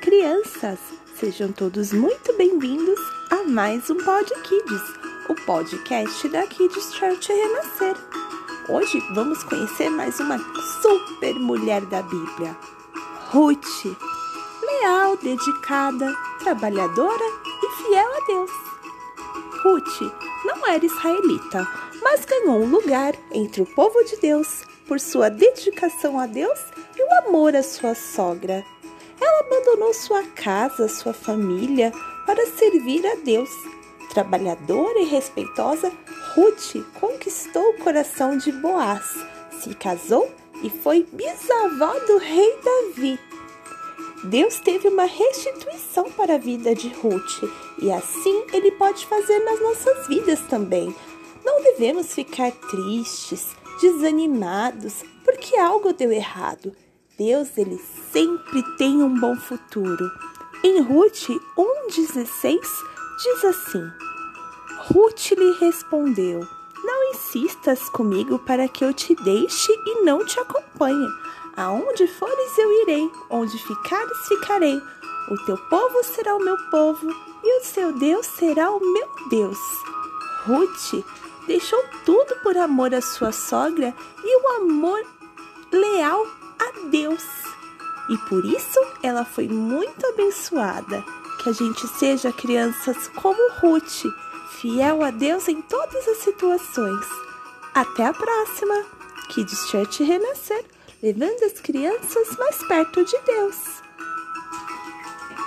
Crianças! Sejam todos muito bem-vindos a mais um Pod Kids, o podcast da Kids Church Renascer. Hoje vamos conhecer mais uma super mulher da Bíblia, Ruth. Leal, dedicada, trabalhadora e fiel a Deus. Ruth não era israelita, mas ganhou um lugar entre o povo de Deus por sua dedicação a Deus e o amor à sua sogra. Ela abandonou sua casa, sua família para servir a Deus. Trabalhadora e respeitosa, Ruth conquistou o coração de Boaz, se casou e foi bisavó do rei Davi. Deus teve uma restituição para a vida de Ruth e assim ele pode fazer nas nossas vidas também. Não devemos ficar tristes, desanimados porque algo deu errado. Deus ele sempre tem um bom futuro. Em Ruth 1,16 diz assim: Ruth lhe respondeu: Não insistas comigo para que eu te deixe e não te acompanhe. Aonde fores eu irei, onde ficares ficarei. O teu povo será o meu povo e o seu Deus será o meu Deus. Ruth deixou tudo por amor à sua sogra e o amor leal Deus. E por isso ela foi muito abençoada. Que a gente seja crianças como Ruth, fiel a Deus em todas as situações. Até a próxima! Kids Church Renascer, levando as crianças mais perto de Deus.